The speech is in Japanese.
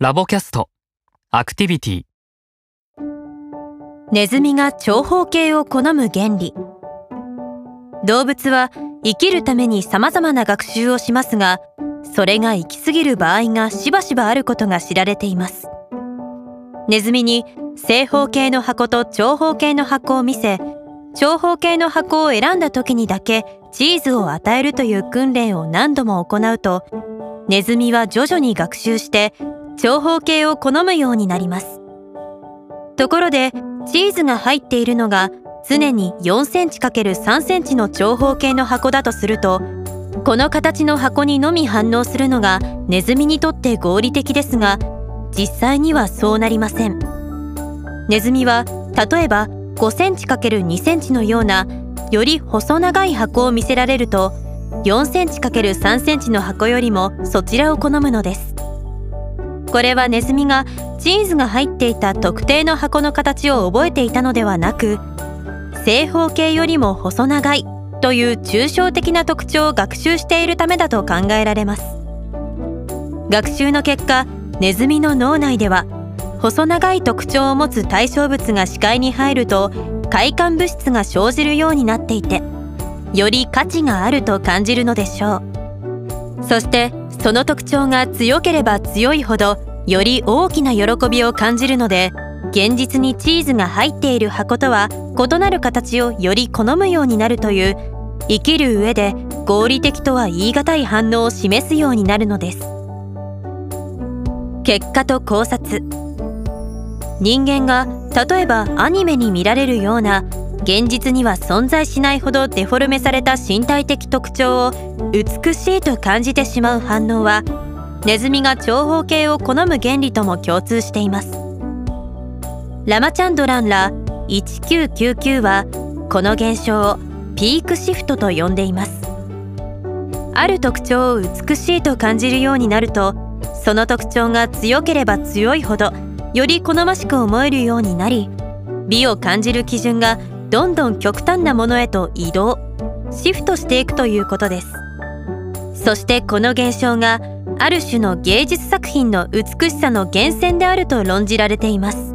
ラボキャスト。アクティビティ。ネズミが長方形を好む原理。動物は生きるために様々な学習をしますがそれが行き過ぎる場合がしばしばあることが知られています。ネズミに正方形の箱と長方形の箱を見せ長方形の箱を選んだ時にだけチーズを与えるという訓練を何度も行うとネズミは徐々に学習して長方形を好むようになります。ところでチーズが入っているのが常に4センチ ×3 センチの長方形の箱だとするとこの形の箱にのみ反応するのがネズミにとって合理的ですが実際にはそうなりません。ネズミは例えば5センチ ×2 センチのようなより細長い箱を見せられると4センチ ×3 センチの箱よりもそちらを好むのです。これはネズミがチーズが入っていた特定の箱の形を覚えていたのではなく正方形よりも細長いという抽象的な特徴を学習しているためだと考えられます。学習の結果ネズミの脳内では細長い特徴を持つ対象物が視界に入ると快感物質が生じるようになっていてより価値があると感じるのでしょう。そしてその特徴が強ければ強いほどより大きな喜びを感じるので現実にチーズが入っている箱とは異なる形をより好むようになるという生きる上で合理的とは言い難い反応を示すようになるのです。結果と考察。人間が例えばアニメに見られるような現実には存在しないほどデフォルメされた身体的特徴を美しいと感じてしまう反応はネズミが長方形を好む原理とも共通しています。ラマチャンドランら1999はこの現象をピークシフトと呼んでいます。ある特徴を美しいと感じるようになるとその特徴が強ければ強いほどより好ましく思えるようになり美を感じる基準がどんどん極端なものへと移動シフトしていくということです。そしてこの現象がある種の芸術作品の美しさの源泉であると論じられています。